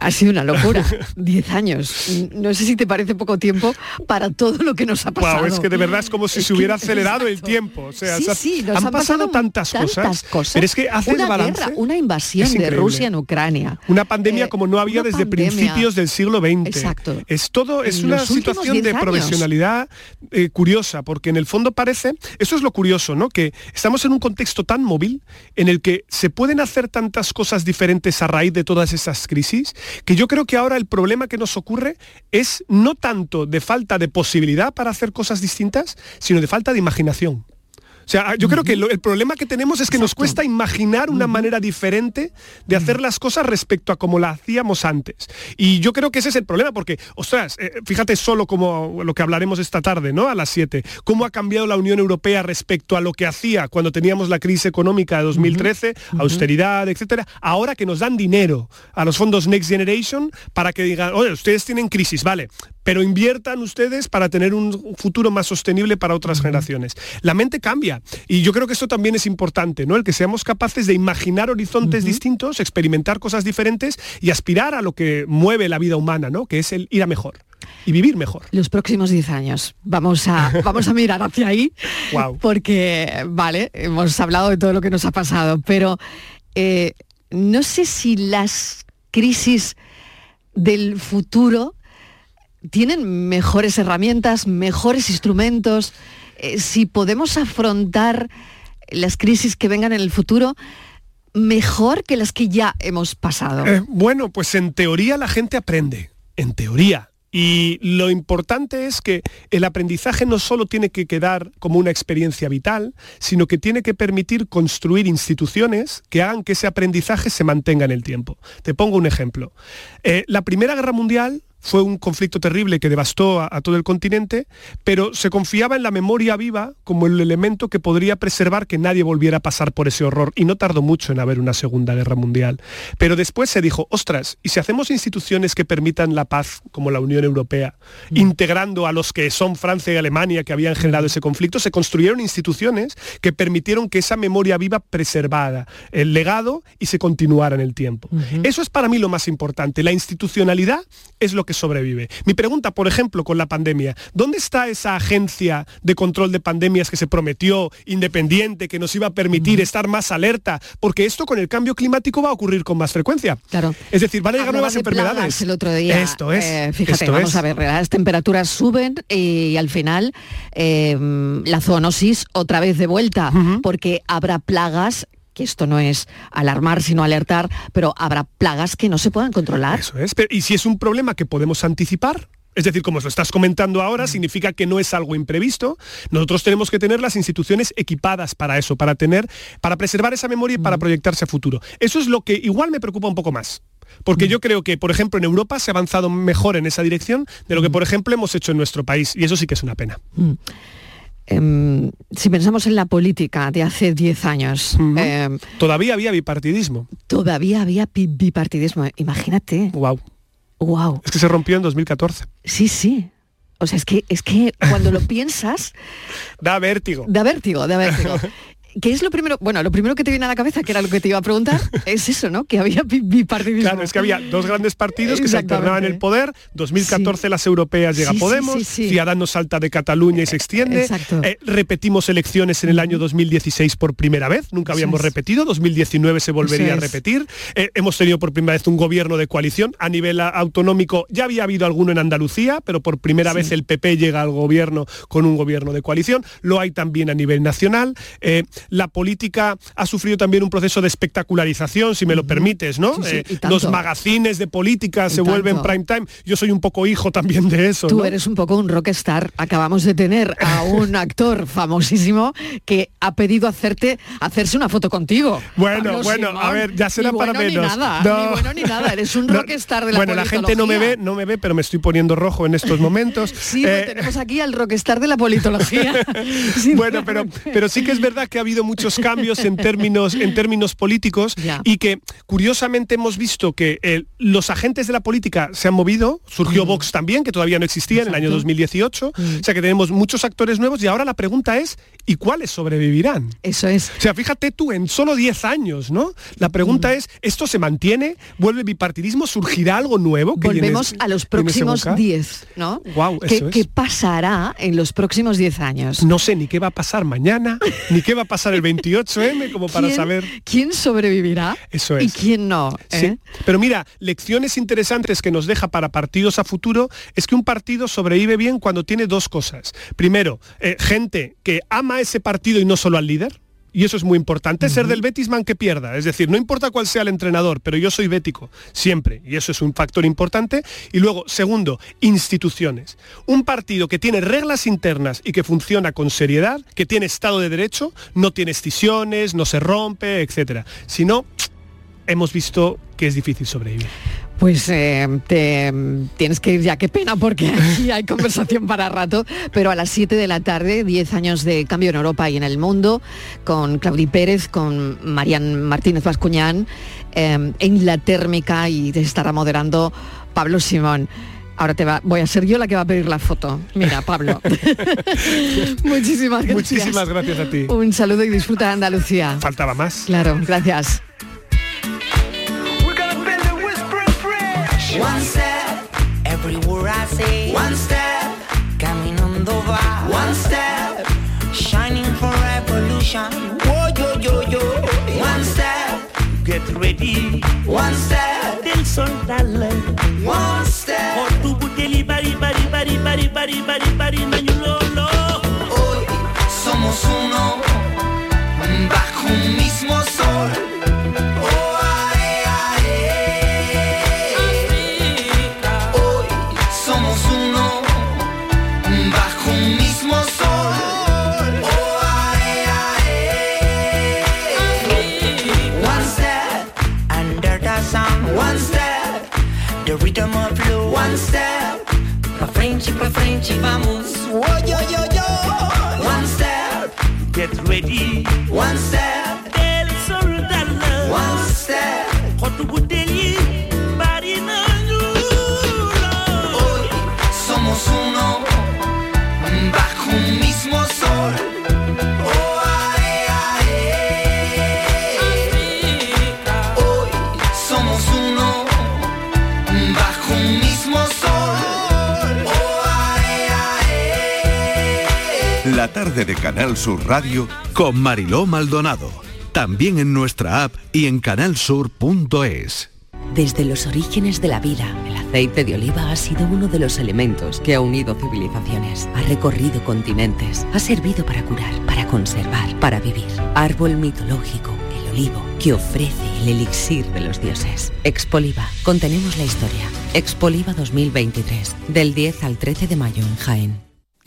Ha sido una locura. Diez años. No sé si te parece poco tiempo para todo lo que nos ha pasado. Es que de verdad es como si Es se que- hubiera acelerado el tiempo. O sea, Sí, se ha- sí, nos han, han pasado, pasado tantas, tantas cosas. Pero es que haces una balance. guerra, una invasión de. Rusia en Ucrania. Una pandemia como no había desde pandemia. principios del siglo XX. Exacto. Es todo, es En una situación 10 de años. profesionalidad eh, curiosa, porque en el fondo parece, eso es lo curioso, ¿no? Que estamos en un contexto tan móvil en el que se pueden hacer tantas cosas diferentes a raíz de todas esas crisis, que yo creo que ahora el problema que nos ocurre es no tanto de falta de posibilidad para hacer cosas distintas, sino de falta de imaginación. O sea, yo creo que lo- el problema que tenemos es que nos cuesta imaginar una manera diferente de hacer las cosas respecto a como la hacíamos antes. Y yo creo que ese es el problema, porque, ostras, eh, fíjate solo como lo que hablaremos esta tarde, ¿no? A las 7, cómo ha cambiado la Unión Europea respecto a lo que hacía cuando teníamos la crisis económica de 2013, austeridad, etcétera, ahora que nos dan dinero a los fondos Next Generation para que digan, oye, ustedes tienen crisis, vale, pero inviertan ustedes para tener un futuro más sostenible para otras generaciones. La mente cambia y yo creo que esto también es importante, ¿no? El que seamos capaces de imaginar horizontes distintos, experimentar cosas diferentes y aspirar a lo que mueve la vida humana, ¿no? Que es el ir a mejor y vivir mejor. Los próximos 10 años. Vamos a, vamos a mirar hacia ahí. Porque, vale, hemos hablado de todo lo que nos ha pasado, pero eh, no sé si las crisis del futuro tienen mejores herramientas, mejores instrumentos, eh, si podemos afrontar las crisis que vengan en el futuro mejor que las que ya hemos pasado. Eh, bueno, pues en teoría la gente aprende, en teoría. Y lo importante es que el aprendizaje no solo tiene que quedar como una experiencia vital, sino que tiene que permitir construir instituciones que hagan que ese aprendizaje se mantenga en el tiempo. Te pongo un ejemplo. Eh, la Primera Guerra Mundial fue un conflicto terrible que devastó a, a, todo el continente, pero se confiaba en la memoria viva como el elemento que podría preservar que nadie volviera a pasar por ese horror. Y no tardó mucho en haber una Segunda Guerra Mundial. Pero después se dijo, ostras, ¿y si hacemos instituciones que permitan la paz, como la Unión Europea, mm. integrando a los que son Francia y Alemania, que habían generado ese conflicto, se construyeron instituciones que permitieron que esa memoria viva preservara el legado y se continuara en el tiempo. Eso es para mí lo más importante. La institucionalidad es lo que sobrevive. Mi pregunta, por ejemplo, con la pandemia, ¿dónde está esa agencia de control de pandemias que se prometió, independiente, que nos iba a permitir estar más alerta? Porque esto con el cambio climático va a ocurrir con más frecuencia. Claro. Es decir, van a llegar nuevas de enfermedades. El otro día, esto es. eh, fíjate, esto vamos es. a ver, las temperaturas suben y al final eh, la zoonosis otra vez de vuelta, porque habrá plagas que esto no es alarmar, sino alertar, pero habrá plagas que no se puedan controlar. Eso es. Pero, y si es un problema que podemos anticipar, es decir, como lo estás comentando ahora, significa que no es algo imprevisto. Nosotros tenemos que tener las instituciones equipadas para eso, para tener, para preservar esa memoria y para proyectarse a futuro. Eso es lo que igual me preocupa un poco más. Porque yo creo que, por ejemplo, en Europa se ha avanzado mejor en esa dirección de lo que, por ejemplo, hemos hecho en nuestro país. Y eso sí que es una pena. Eh, si pensamos en la política de hace 10 años, eh, Todavía había bipartidismo. todavía había bipartidismo. Imagínate. Wow. Wow. Es que se rompió en 2014. Sí, sí. O sea, es que, es que cuando lo piensas, Da vértigo. da vértigo, da vértigo. ¿Qué es lo primero? Bueno, lo primero que te viene a la cabeza, que era lo que te iba a preguntar, es eso, ¿no? Que había bi- bipartidismo. Claro, es que había dos grandes partidos que se alternaban el poder. 2014 las europeas llega Sí, Podemos, sí. Ciudadanos salta de Cataluña y se extiende. exacto. Eh, repetimos elecciones en el año 2016 por primera vez, nunca habíamos repetido, 2019 se volvería a repetir. Eh, hemos tenido por primera vez un gobierno de coalición a nivel a- autonómico. Ya había habido alguno en Andalucía, pero por primera vez el PP llega al gobierno con un gobierno de coalición. Lo hay también a nivel nacional. Eh, la política ha sufrido también un proceso de espectacularización, si me lo permites, ¿no? Sí, sí, Eh, los magazines de política Y se vuelven prime time. Yo soy un poco hijo también de eso. Tú ¿no? eres un poco un rockstar. Acabamos de tener a un actor famosísimo que ha pedido hacerte hacerse una foto contigo. Bueno, Pablo bueno, Simón. a ver, ya será Ni para bueno menos. Ni nada, No. ni bueno ni nada. Eres un rockstar de la Bueno, la gente no me ve, no me ve, pero me estoy poniendo rojo en estos momentos. Sí, Eh, pero tenemos aquí al rockstar de la politología. Bueno, pero, pero sí que es verdad que ha habido muchos cambios en términos, en términos políticos Ya. y que curiosamente hemos visto que eh, los agentes de la política se han movido, surgió Vox también, que todavía no existía en el año Exacto. 2018, o sea que tenemos muchos actores nuevos y ahora la pregunta es, ¿y cuáles sobrevivirán? Eso es. O sea, fíjate tú, en solo 10 años, ¿no? La pregunta es, ¿esto se mantiene? ¿Vuelve bipartidismo? ¿Surgirá algo nuevo? que Volvemos a los próximos boca? 10, ¿no? Guau, ¿Qué, eso es. qué pasará en los próximos 10 años? No sé ni qué va a pasar mañana, ni qué va a pasar el 28M, como para ¿Quién- saber. ¿Quién sobrevivirá Eso y es. quién no? Sí. eh? Pero mira, lecciones interesantes que nos deja para partidos a futuro es que un partido sobrevive bien cuando tiene dos cosas. Primero, eh, gente que ama ese partido y no solo al líder. Y eso es muy importante, ser del Betisman que pierda. Es decir, no importa cuál sea el entrenador, pero yo soy bético, siempre. Y eso es un factor importante. Y luego, segundo, instituciones. Un partido que tiene reglas internas y que funciona con seriedad, que tiene Estado de Derecho, no tiene escisiones, no se rompe, etc. Si no, hemos visto que es difícil sobrevivir. Pues eh, te, tienes que ir ya, qué pena, porque aquí hay conversación para rato, pero a las 7 de la tarde, 10 años de cambio en Europa y en el mundo, con Claudi Pérez, con Marian Martínez Bascuñán, eh, en la térmica y te estará moderando Pablo Simón. Ahora te va, voy a ser yo la que va a pedir la foto. Mira, Pablo. Muchísimas gracias. Muchísimas gracias a ti. Un saludo y disfruta de Andalucía. Faltaba más. Claro, gracias. One step, everywhere I say. One step, caminando va. One step, shining for revolution. Whoa, yo, yo, yo. One step, get ready. One step, del sol dale. One step, por tu buteli bari bari bari bari bari bari bari nañulolo. Hoy somos uno bajo un mismo sol. them all flow. One step, a friendship, a friendship, vamos. Oh, yo, yo, yo. One step, get ready. One step. Tarde de Canal Sur Radio con Mariló Maldonado. También en nuestra app y en canalsur.es. Desde los orígenes de la vida, el aceite de oliva ha sido uno de los elementos que ha unido civilizaciones, ha recorrido continentes, ha servido para curar, para conservar, para vivir. Árbol mitológico, el olivo, que ofrece el elixir de los dioses. Expoliva, contenemos la historia. Expoliva 2023, del 10 al 13 de mayo en Jaén.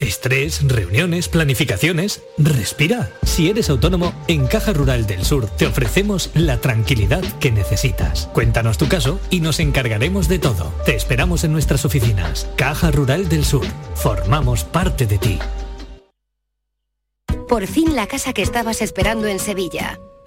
Estrés, reuniones, planificaciones. Respira. Si eres autónomo, en Caja Rural del Sur te ofrecemos la tranquilidad que necesitas. Cuéntanos tu caso y nos encargaremos de todo. Te esperamos en nuestras oficinas. Caja Rural del Sur. Formamos parte de ti. Por fin la casa que estabas esperando en Sevilla.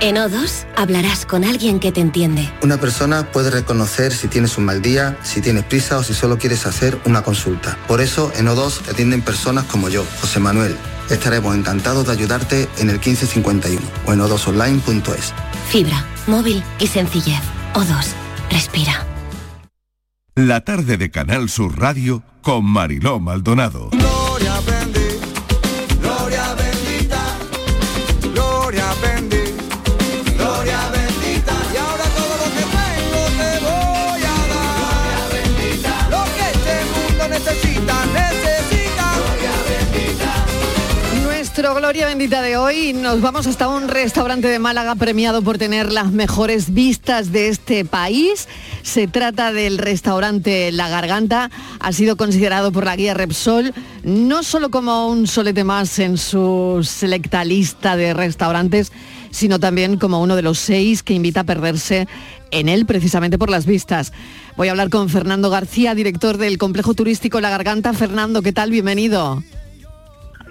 En O2 hablarás con alguien que te entiende. Una persona puede reconocer si tienes un mal día, si tienes prisa o si solo quieres hacer una consulta. Por eso en O2 te atienden personas como yo, José Manuel. Estaremos encantados de ayudarte en el 1551 o en o2online.es. Fibra, móvil y sencillez. O2. Respira. La tarde de Canal Sur Radio con Mariló Maldonado. Gloria Gloria Bendita de hoy nos vamos hasta un restaurante de Málaga premiado por tener las mejores vistas de este país. Se trata del restaurante La Garganta. Ha sido considerado por la guía Repsol no solo como un solete más en su selecta lista de restaurantes, sino también como uno de los seis que invita a perderse en él precisamente por las vistas. Voy a hablar con Fernando García, director del complejo turístico La Garganta. Fernando, ¿qué tal? Bienvenido.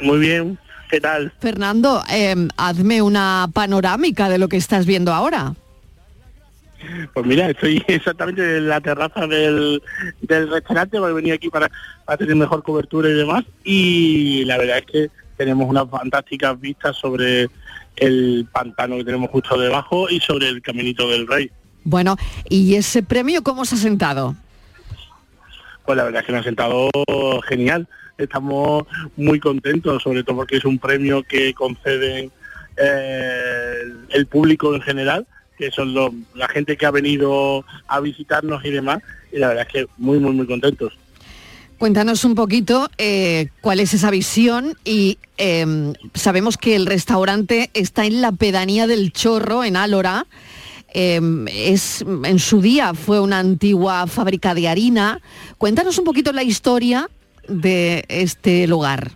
Muy bien, ¿qué tal? Fernando, eh, hazme una panorámica de lo que estás viendo ahora. Pues mira, estoy exactamente en la terraza del, del restaurante, voy a venir aquí para, para tener mejor cobertura y demás. Y la verdad es que tenemos unas fantásticas vistas sobre el pantano que tenemos justo debajo y sobre el Caminito del Rey. Bueno, ¿y ese premio cómo se ha sentado? Pues la verdad es que me ha sentado genial. Estamos muy contentos, sobre todo porque es un premio que conceden eh, el público en general, que son los- la gente que ha venido a visitarnos y demás, y la verdad es que muy, muy, muy contentos. Cuéntanos un poquito eh, cuál es esa visión y eh, sabemos que el restaurante está en la pedanía del Chorro, en Álora. Eh, es, en su día fue una antigua fábrica de harina. Cuéntanos un poquito la historia de este lugar.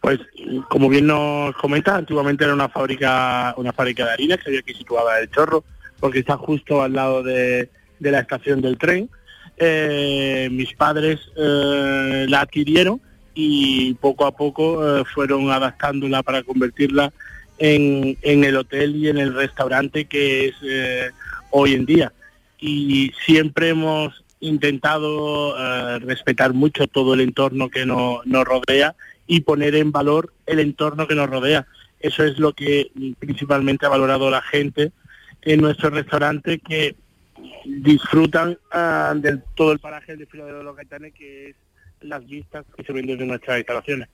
Pues como bien nos comenta, antiguamente era una fábrica, una fábrica de harina que había aquí situada el Chorro, porque está justo al lado de, de la estación del tren. Eh, mis padres eh, la adquirieron y poco a poco eh, fueron adaptándola para convertirla en, en el hotel y en el restaurante que es eh, hoy en día. Y siempre hemos intentado eh, respetar mucho todo el entorno que no- nos rodea y poner en valor el entorno que nos rodea. Eso es lo que principalmente ha valorado la gente en nuestro restaurante que disfrutan ah, de todo el paraje del desfiladero de los Gaitanes que es las vistas que se ven desde nuestras instalaciones.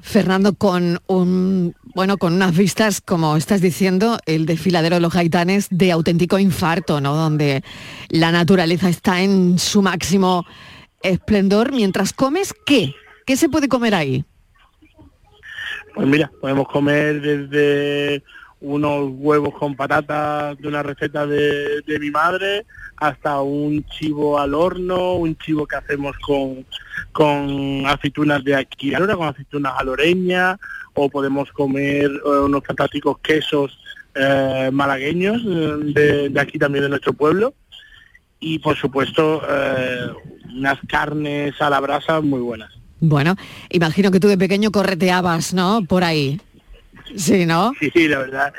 Fernando, con un bueno, con unas vistas, como estás diciendo, el desfiladero de los gaitanes de auténtico infarto, ¿no? Donde la naturaleza está en su máximo esplendor. Mientras comes, ¿qué? ¿Qué se puede comer ahí? Pues mira, podemos comer desde unos huevos con patatas de una receta de, de mi madre hasta un chivo al horno, un chivo que hacemos con, con aceitunas de aquí, ahora con aceitunas aloreñas, o podemos comer eh, unos fantásticos quesos eh, malagueños eh, de, de aquí también de nuestro pueblo y por supuesto unas carnes a la brasa muy buenas. Bueno, imagino que tú de pequeño correteabas, ¿no? Por ahí. Sí, ¿no? Sí, la verdad,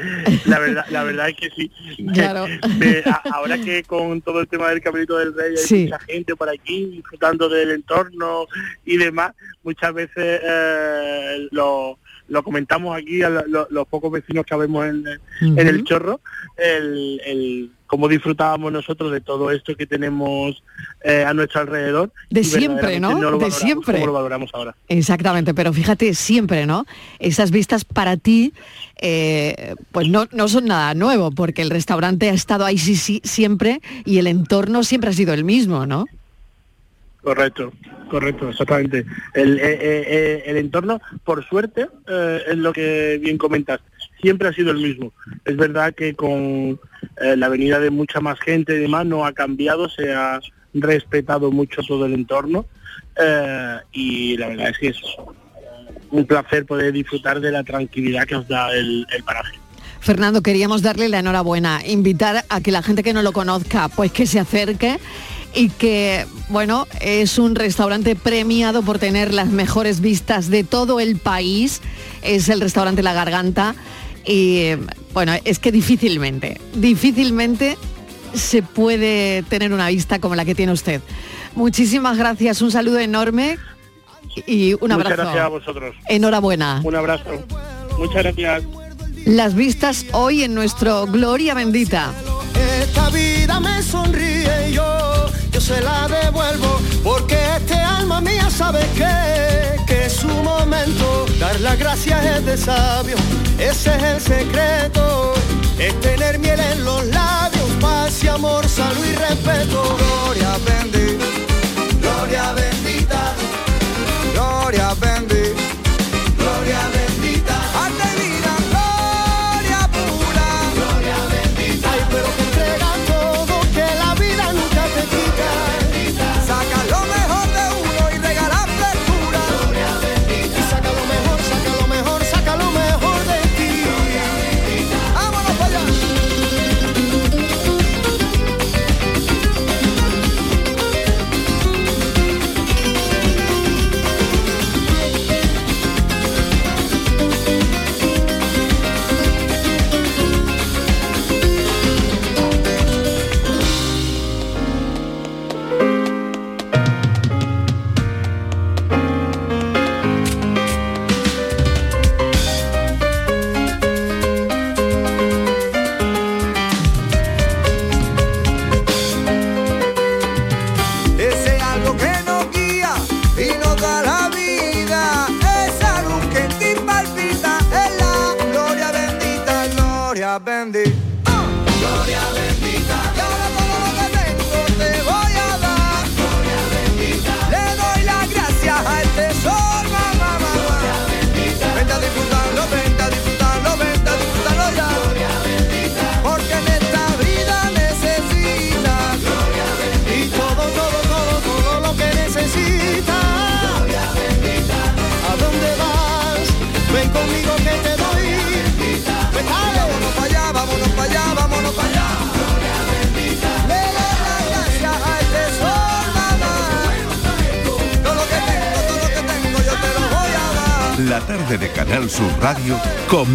la verdad, la verdad es que sí. Claro. Me- a- ahora que con todo el tema del Caminito del Rey hay Sí. mucha gente por aquí disfrutando del entorno y demás, muchas veces eh, lo, lo comentamos aquí a lo- lo- los pocos vecinos que vemos en, en el chorro, el, el cómo disfrutábamos nosotros de todo esto que tenemos eh, a nuestro alrededor. De siempre, ¿no? De siempre. como lo valoramos ahora. Exactamente, pero fíjate, siempre, ¿no? Esas vistas para ti, eh, pues no, no son nada nuevo, porque el restaurante ha estado ahí sí, sí, siempre y el entorno siempre ha sido el mismo, ¿no? Correcto, correcto, exactamente. El, eh, eh, el entorno, por suerte, eh, es lo que bien comentas, siempre ha sido el mismo. Es verdad que con eh, la venida de mucha más gente y demás no ha cambiado, se ha respetado mucho todo el entorno eh, y la verdad es que es un placer poder disfrutar de la tranquilidad que os da el, el paraje. Fernando, queríamos darle la enhorabuena, invitar a que la gente que no lo conozca, pues que se acerque y que, bueno, es un restaurante premiado por tener las mejores vistas de todo el país, es el restaurante La Garganta y, bueno, es que difícilmente, difícilmente se puede tener una vista como la que tiene usted. Muchísimas gracias, un saludo enorme y un Muchas abrazo. gracias a vosotros. Enhorabuena. Un abrazo. Muchas gracias. Las vistas hoy en nuestro Gloria Bendita. Esta vida me sonríe y yo, yo se la devuelvo, porque este alma mía sabe que, que es su momento. Dar las gracias es de sabio, ese es el secreto. Es tener miel en los labios, paz y amor, salud y respeto. Gloria